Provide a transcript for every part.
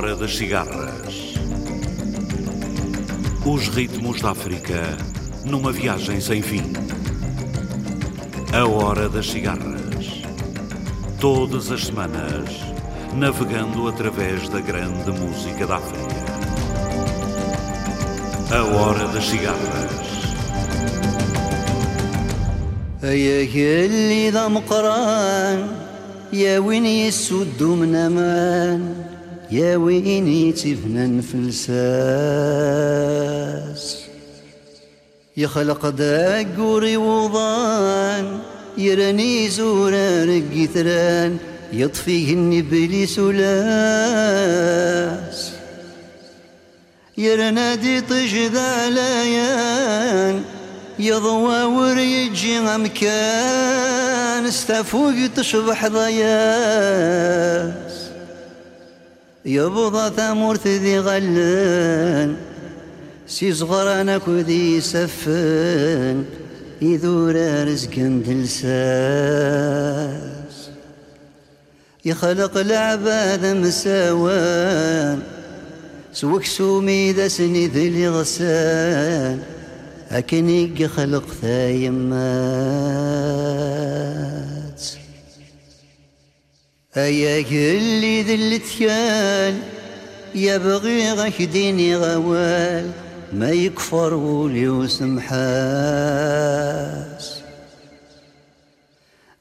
A Hora das Cigarras. Os ritmos da África numa viagem sem fim. A Hora das Cigarras. Todas as semanas, navegando através da grande música da África. A Hora das Cigarras. يا اللي ذا مقران يا وين يسود من امان يا ويني تفنى نفلساس. يخلق داك قوري وضان يراني زورا رقثران يطفيه النبلي سلاس. يا رنادي طج ذاليان يا ضواور يجي مكان استفوق تشبح ضياس. يبضى ثمورت ذي غلان سي صغر أنا كذي سفن يذور رزق دلساس يخلق العباد مساوان سوك سومي ذا سني ذي غسان أكني خلق ثايمات أيا اللي ذلت كان يبغي غكديني غوال ما يكفر ولي وسمحاس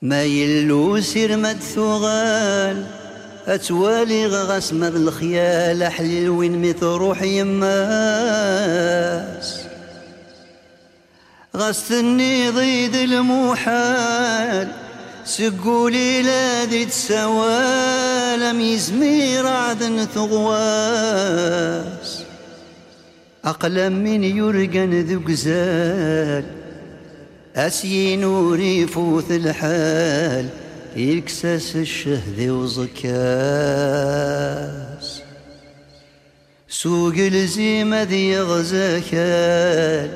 ما يلو سير مدثوغال أتوالي غغس مذ الخيال أحلي وين مثل روحي يماس. غستني ضيد المحال سقولي لا ذي تسوالم يزمي رعد ثغواس. أقلم من يرقن ذو قزال أسي نوري فوث الحال يكسس الشهد وزكاس. سوق الزيمة ذي غزاكال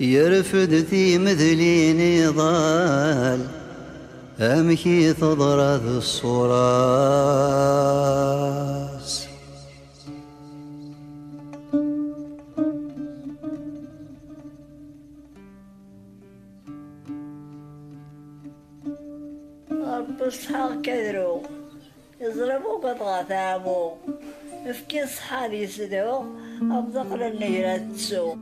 يرفد في مثلي نضال أمشي تضرد الصراس رب اسحاق كذرو قطغة ثابو افكي صحابي يسدو. أبدق للنيرة تسو.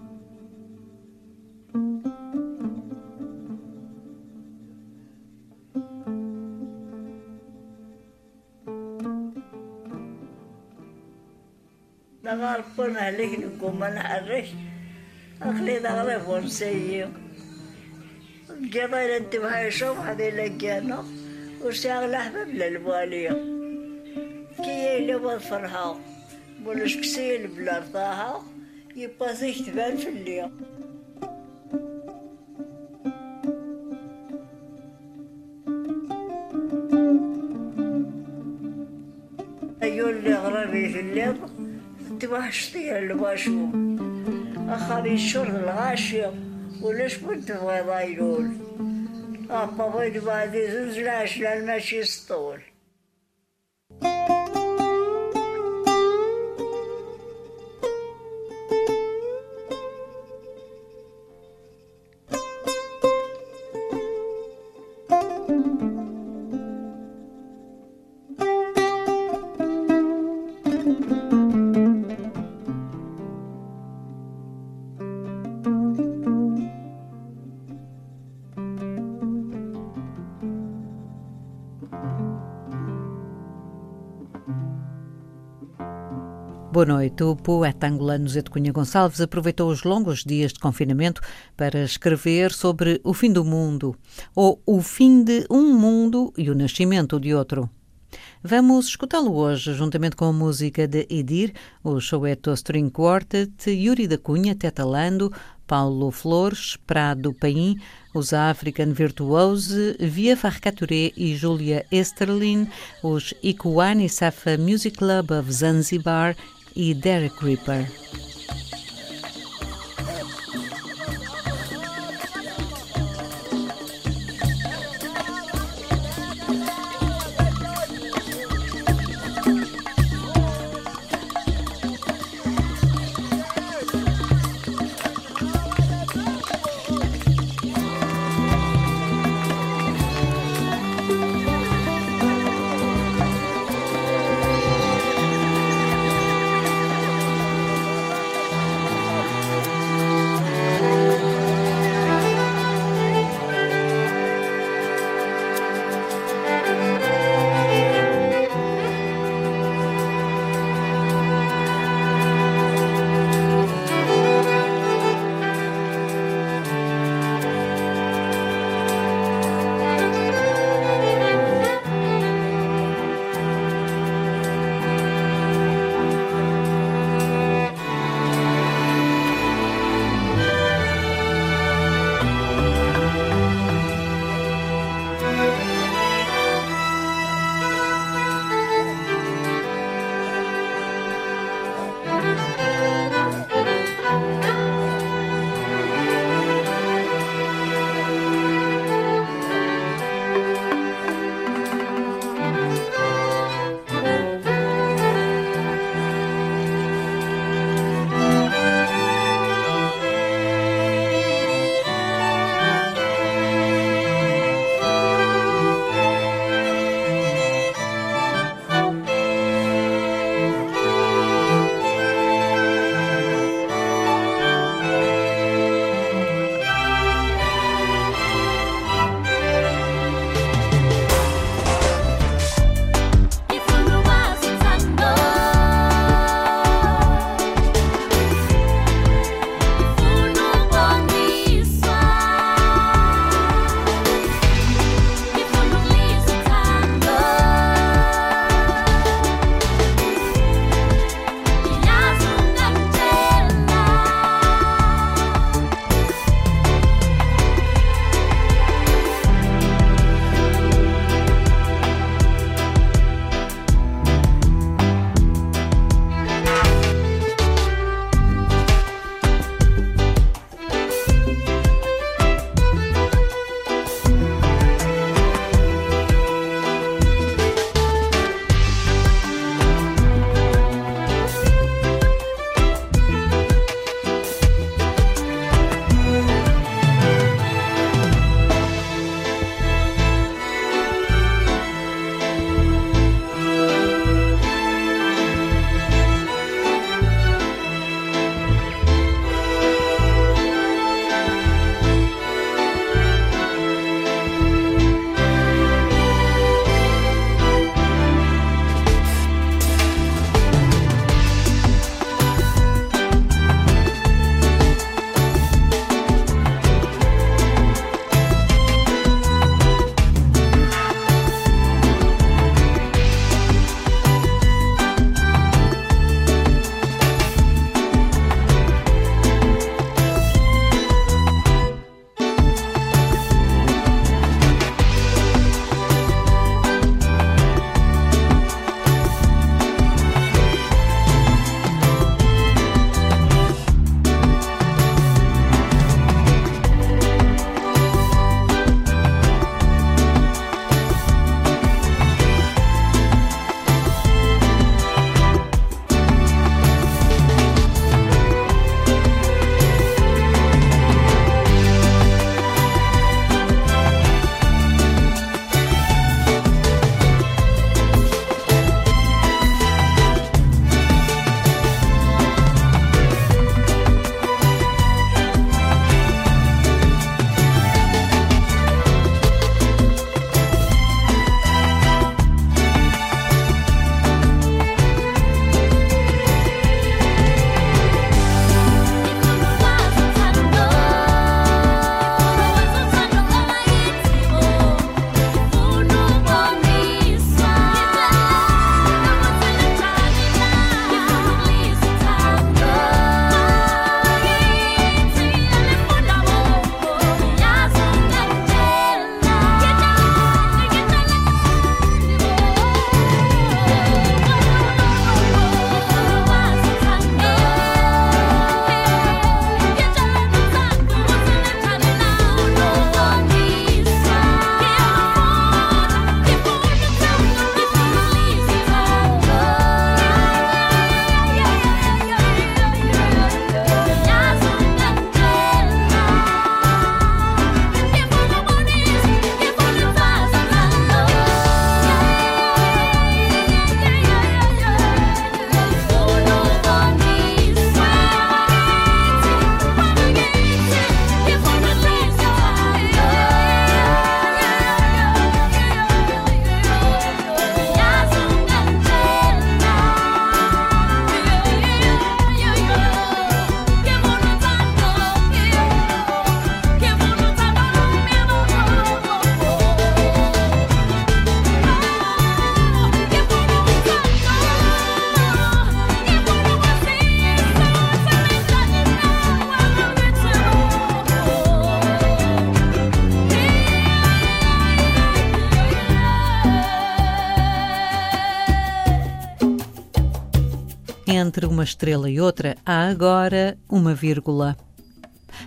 دغا ربنا عليك نقوم ما نحرش أخلي دغري فرنسية الجبال انت بهاي شوف هذه لقينا وشاغل أحباب للبالية كي يلي بالفرها بلش كسيل بلا رضاها يبقى تبان في الليل يقول لي غربي في الليل كنت وحشتي اللي باشو أخري الشر الغاشية وليش كنت بغيضايلول أبا بيد بعد زوز لاش للمشي سطول Boa noite. O poeta angolano Zé de Cunha Gonçalves aproveitou os longos dias de confinamento para escrever sobre o fim do mundo, ou o fim de um mundo e o nascimento de outro. Vamos escutá-lo hoje, juntamente com a música de Edir, o Soweto String Quartet, Yuri da Cunha, Teta Lando, Paulo Flores, Prado Paim, os African Virtuose, Via Farcaturé e Julia Esterlin, os Ikuani Safa Music Club of Zanzibar e Derek Ripper. Uma estrela e outra, há agora uma vírgula.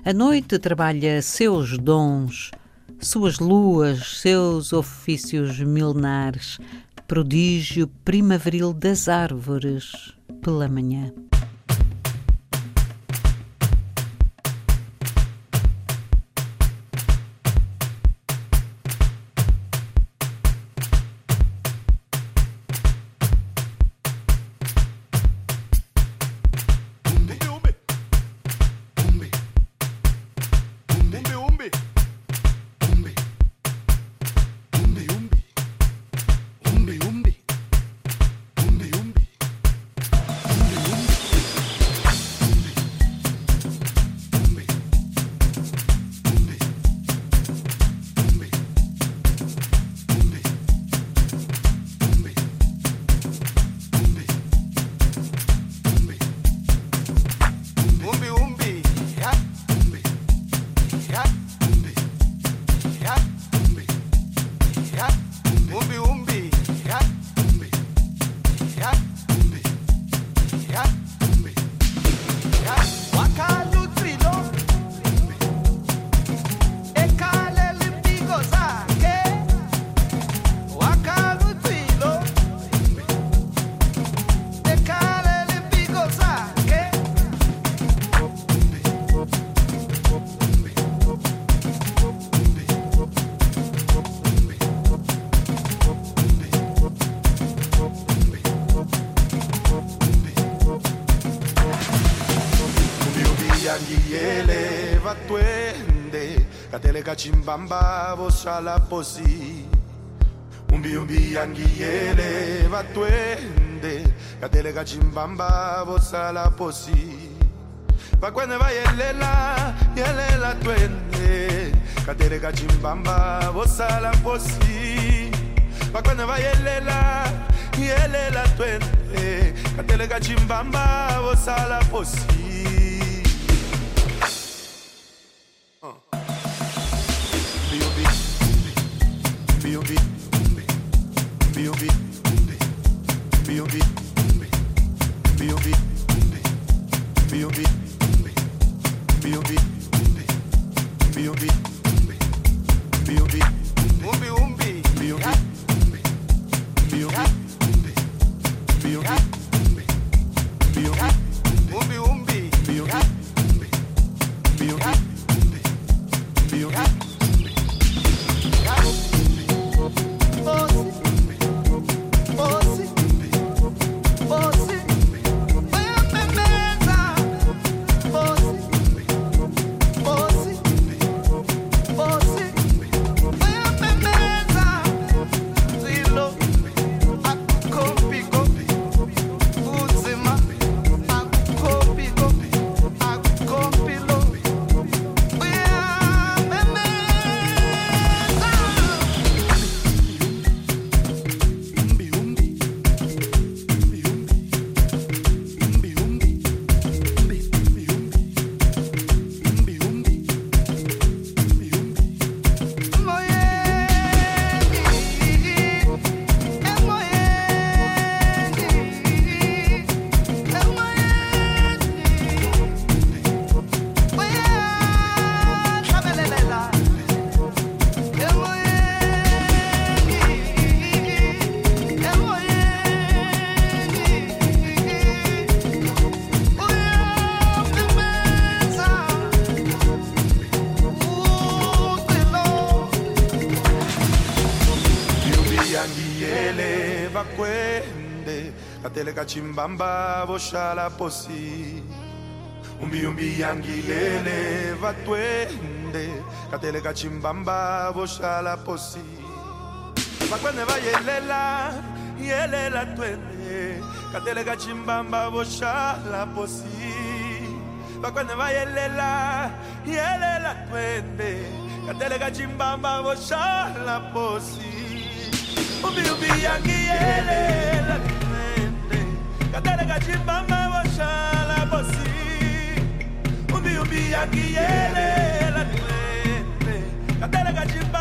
A noite trabalha seus dons, suas luas, seus ofícios milenares, prodígio primaveril das árvores pela manhã. Chimbamba bosala posi. Umbi umbi yangiyele batwende kateleka chimbamba bosala posi. Bakwene bayelela yelela twende. Kateleka chimbamba bosala posi. Bakwene bayelela yelela twende. Kateleka chimbamba bosala posi chimbamba boshala posi. Umbi umbi yangilele vatwende katele kachimbamba boshala posi. Vakwene vayelela yelela twende katele kachimbamba boshala posi. Vakwene vayelela yelela twende katele kachimbamba boshala posi. Umbi umbi umbi umbi yakiyelela twende katele kachimbamba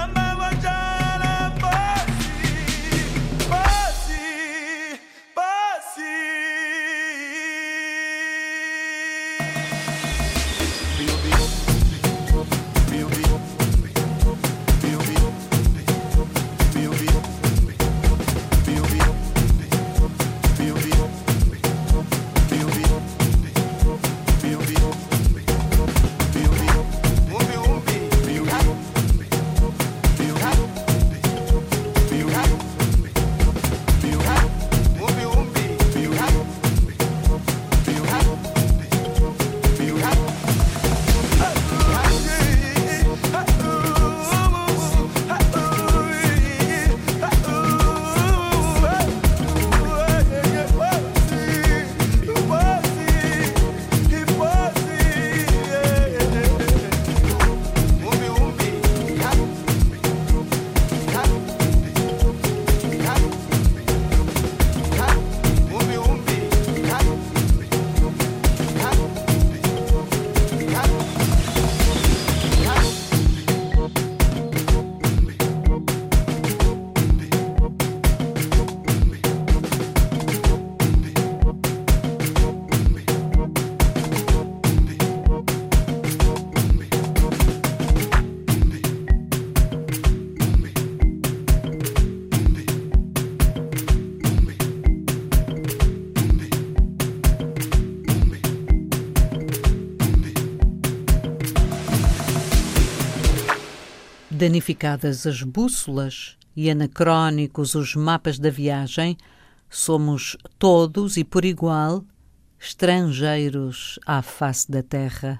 Danificadas as bússolas e anacrónicos os mapas da viagem, somos todos e por igual estrangeiros à face da terra.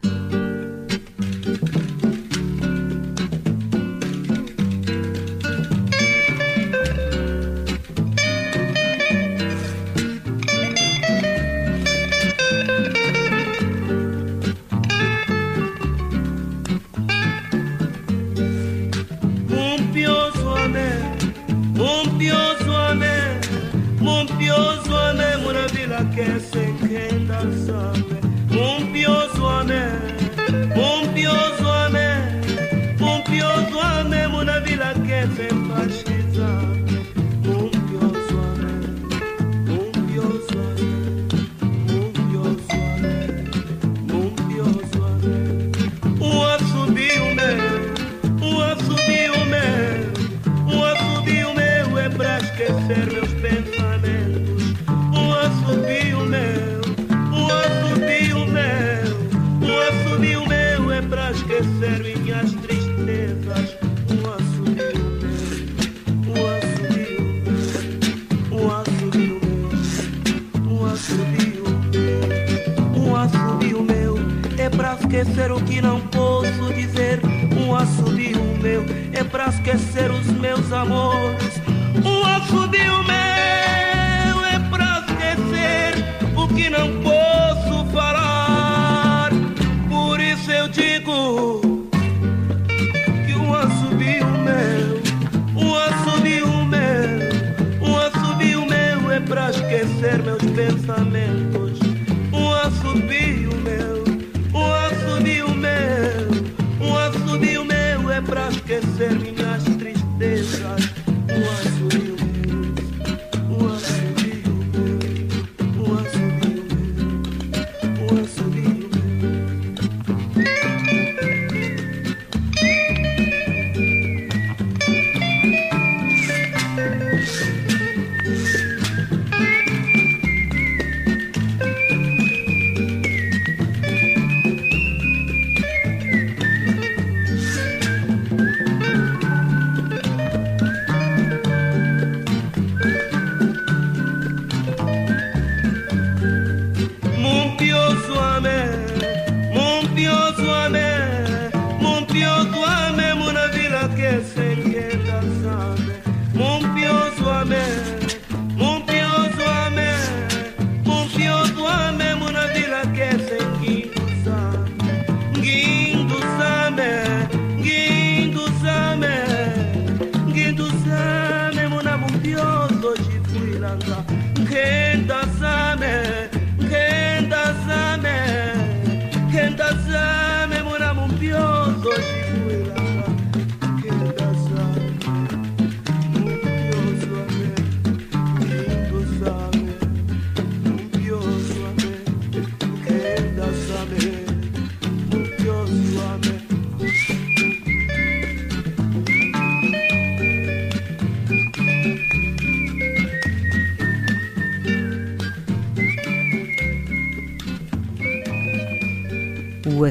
Esquecer o que não posso dizer. Um assobio meu é pra esquecer os meus amores. Um assobio meu é pra esquecer o que não posso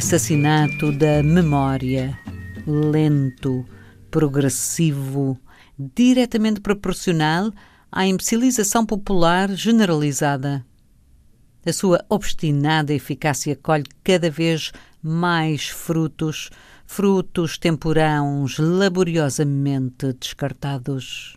assassinato da memória, lento, progressivo, diretamente proporcional à imbecilização popular generalizada. A sua obstinada eficácia colhe cada vez mais frutos, frutos temporãos laboriosamente descartados.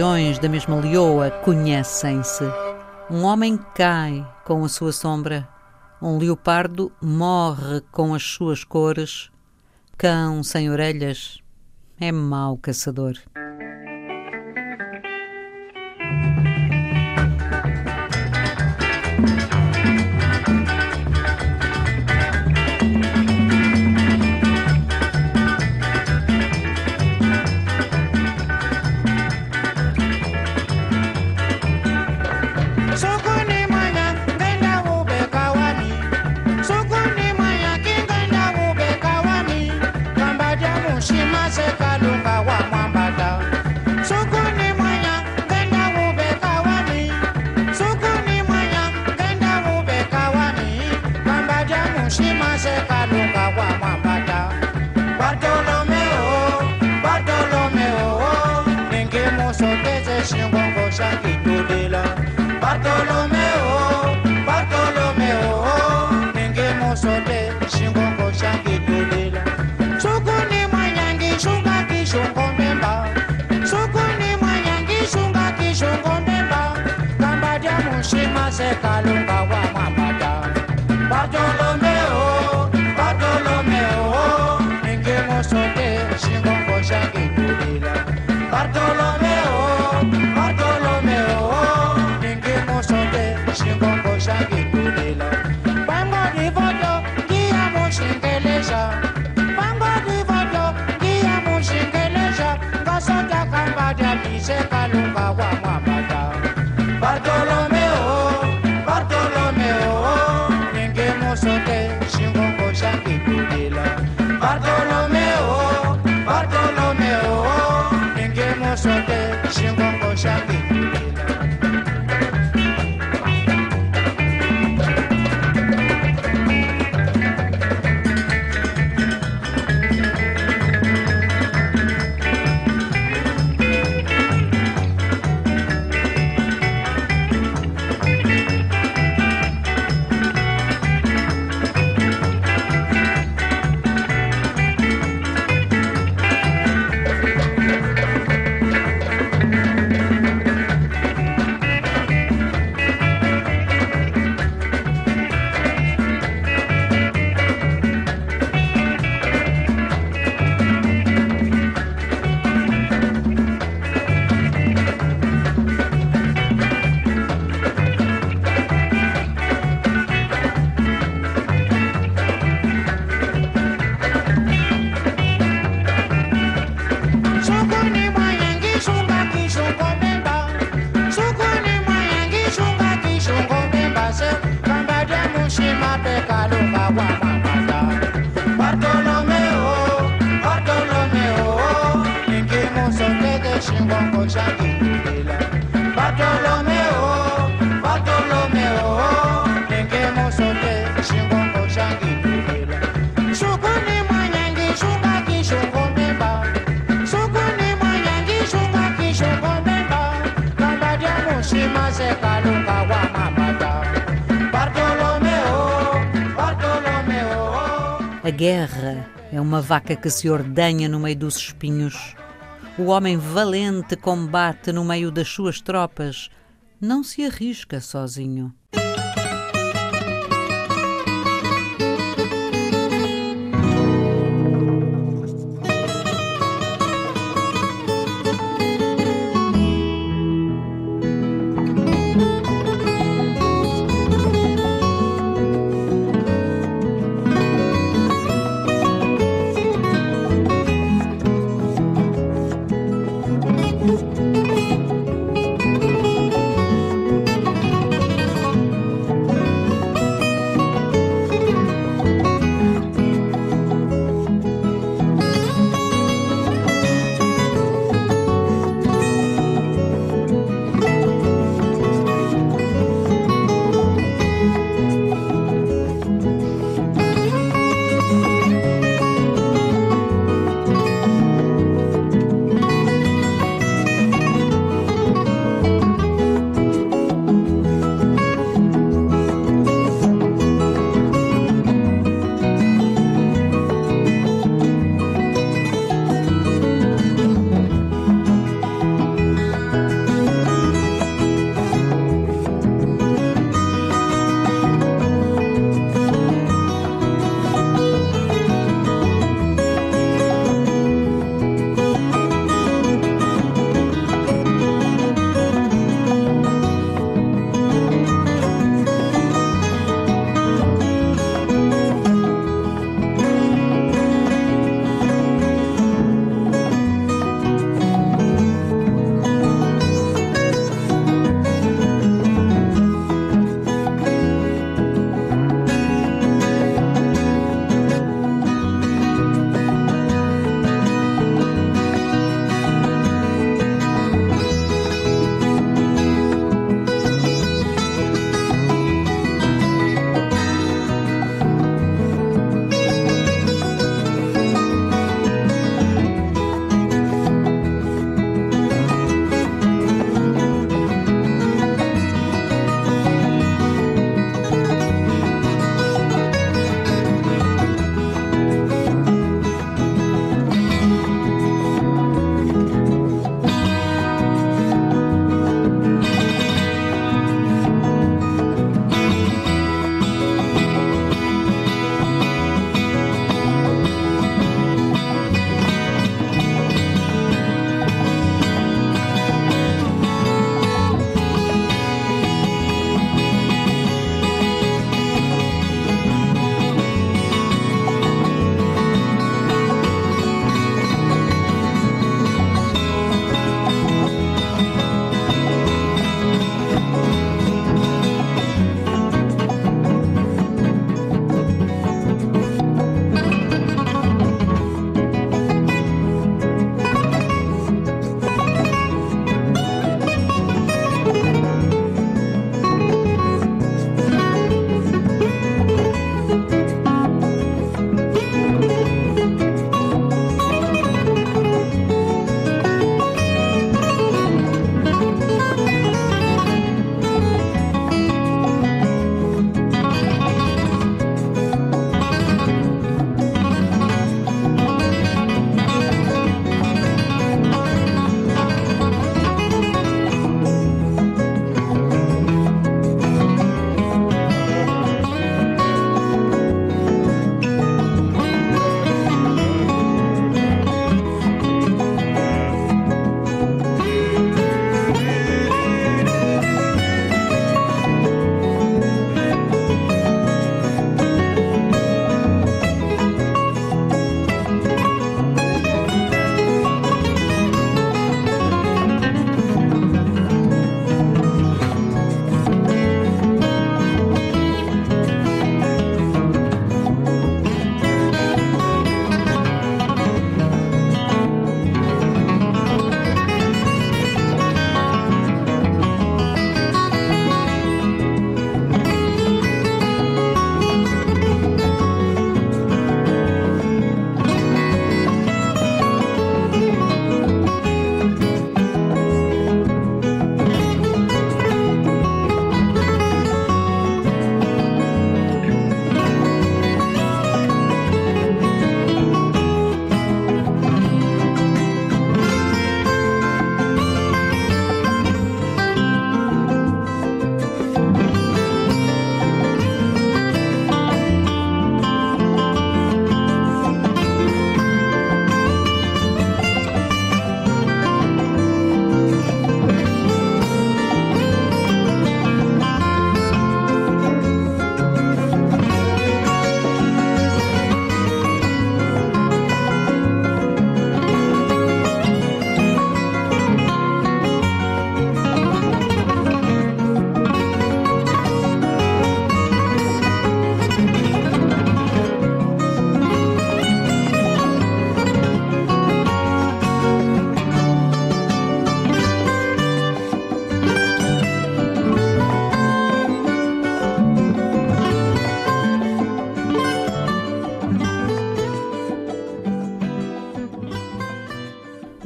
leões da mesma leoa conhecem-se. Um homem cai com a sua sombra, um leopardo morre com as suas cores, cão sem orelhas é mau caçador. Vaca que se ordenha no meio dos espinhos. O homem valente combate no meio das suas tropas, não se arrisca sozinho.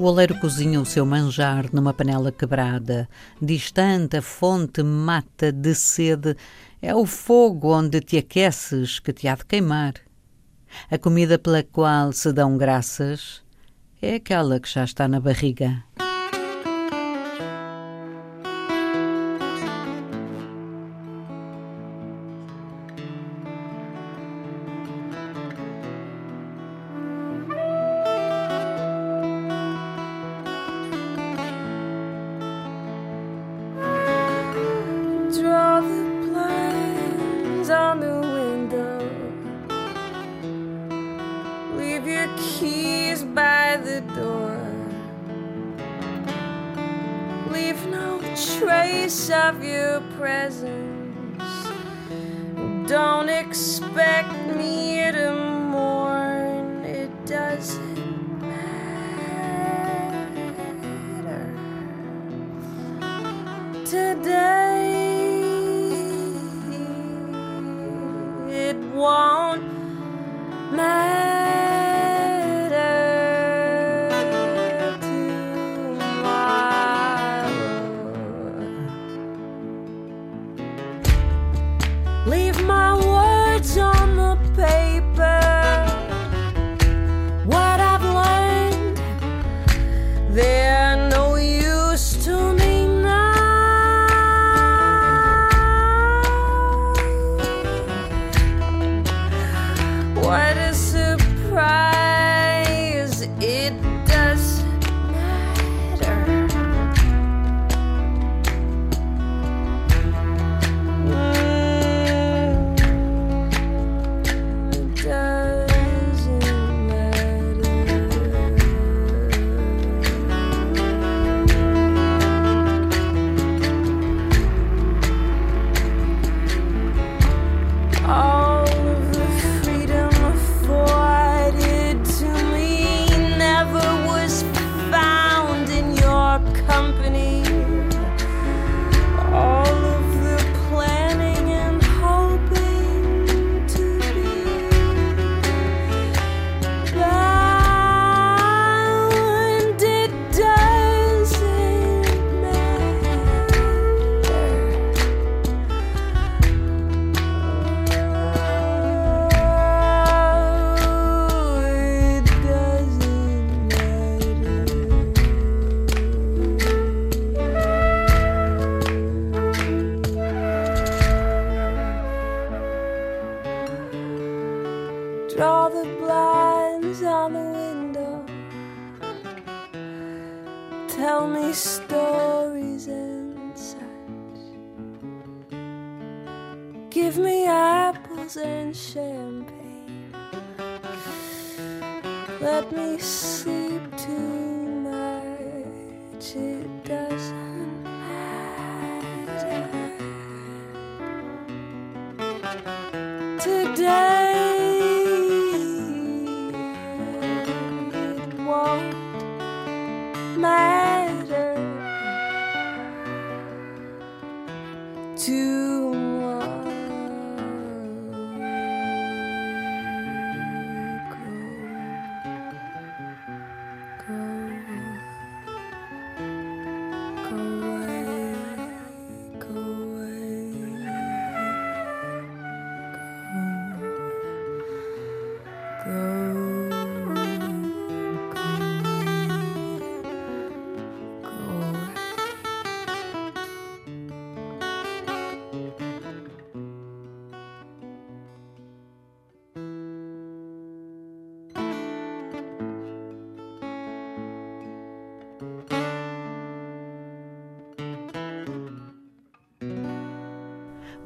Oleiro cozinha o seu manjar numa panela quebrada. Distante a fonte mata de sede. É o fogo onde te aqueces que te há de queimar. A comida pela qual se dão graças é aquela que já está na barriga.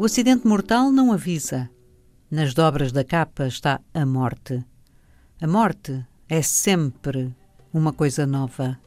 O acidente mortal não avisa. Nas dobras da capa está a morte. A morte é sempre uma coisa nova.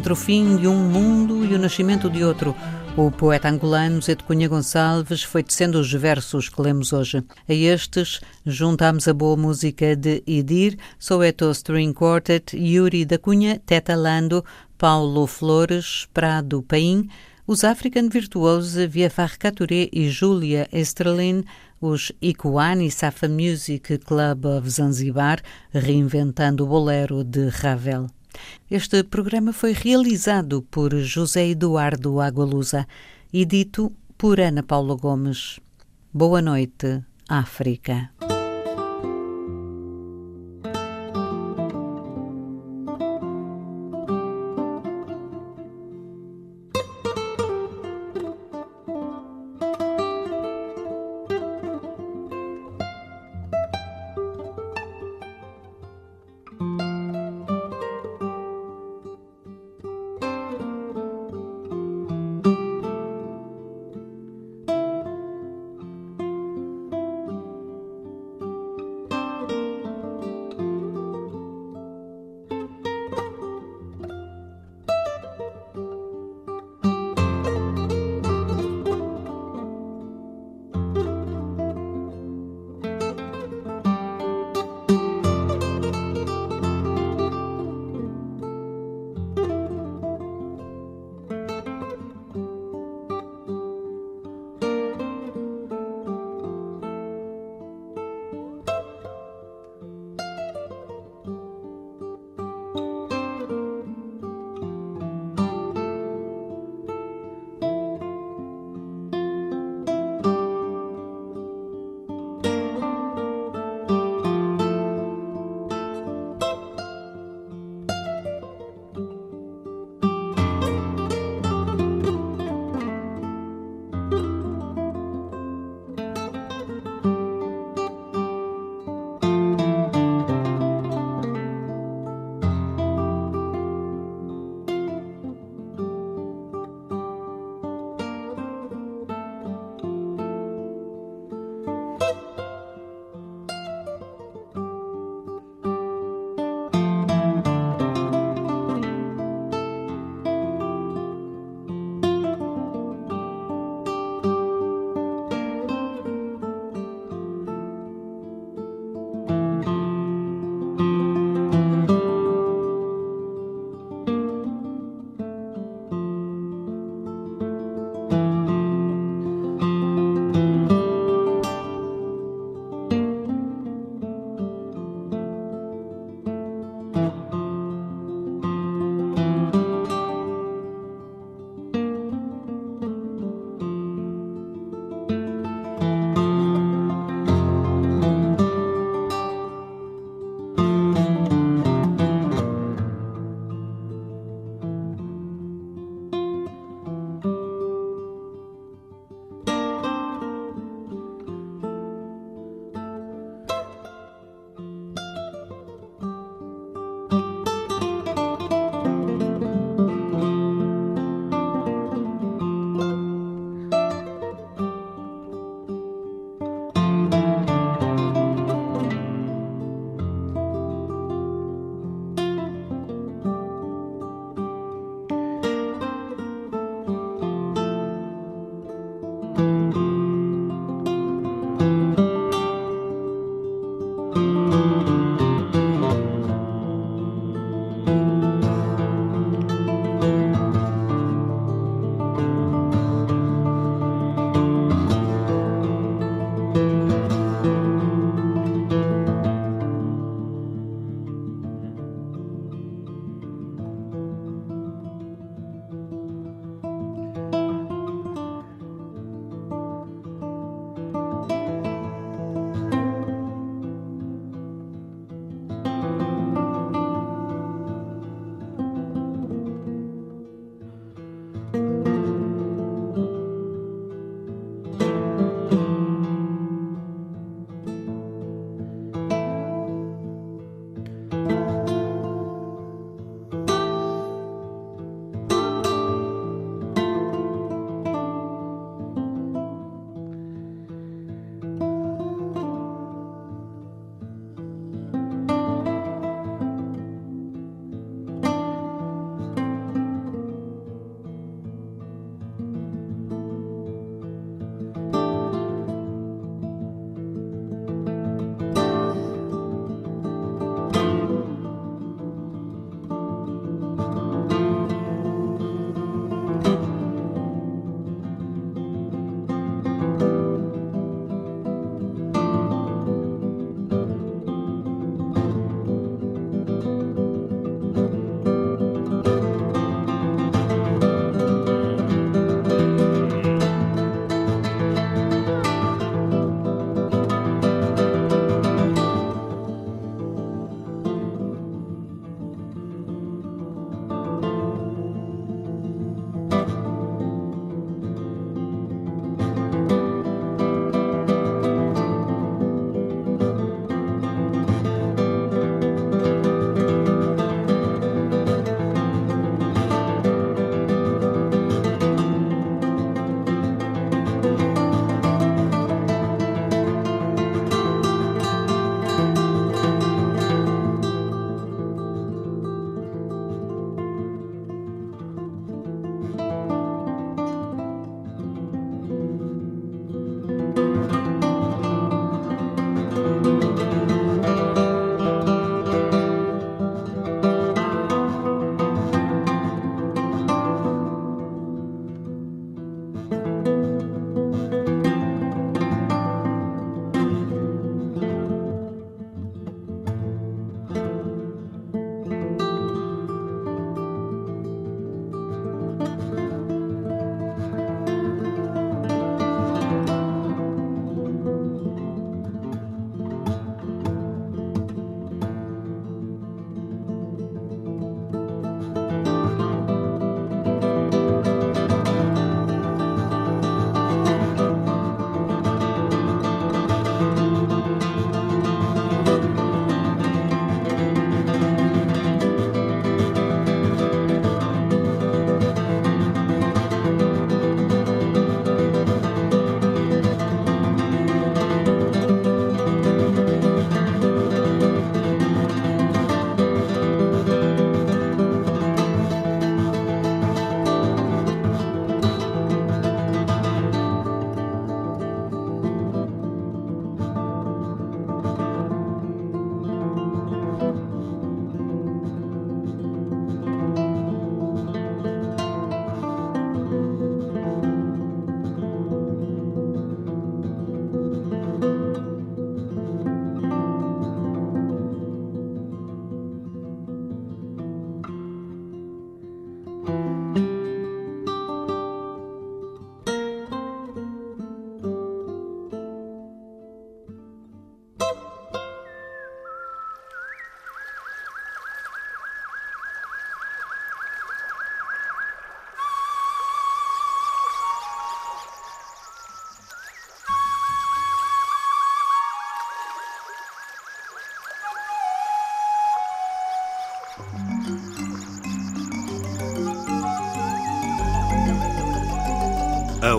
Entre o fim de um mundo e o nascimento de outro. O poeta angolano Zé de Cunha Gonçalves foi tecendo os versos que lemos hoje. A estes juntamos a boa música de Idir, Soweto String Quartet, Yuri da Cunha, Teta Lando, Paulo Flores, Prado Paim, os African Virtuosos Viafar Caturé e Júlia Estrelin, os Ikuani Safa Music Club of Zanzibar, reinventando o bolero de Ravel. Este programa foi realizado por José Eduardo Agualusa e dito por Ana Paula Gomes. Boa noite, África.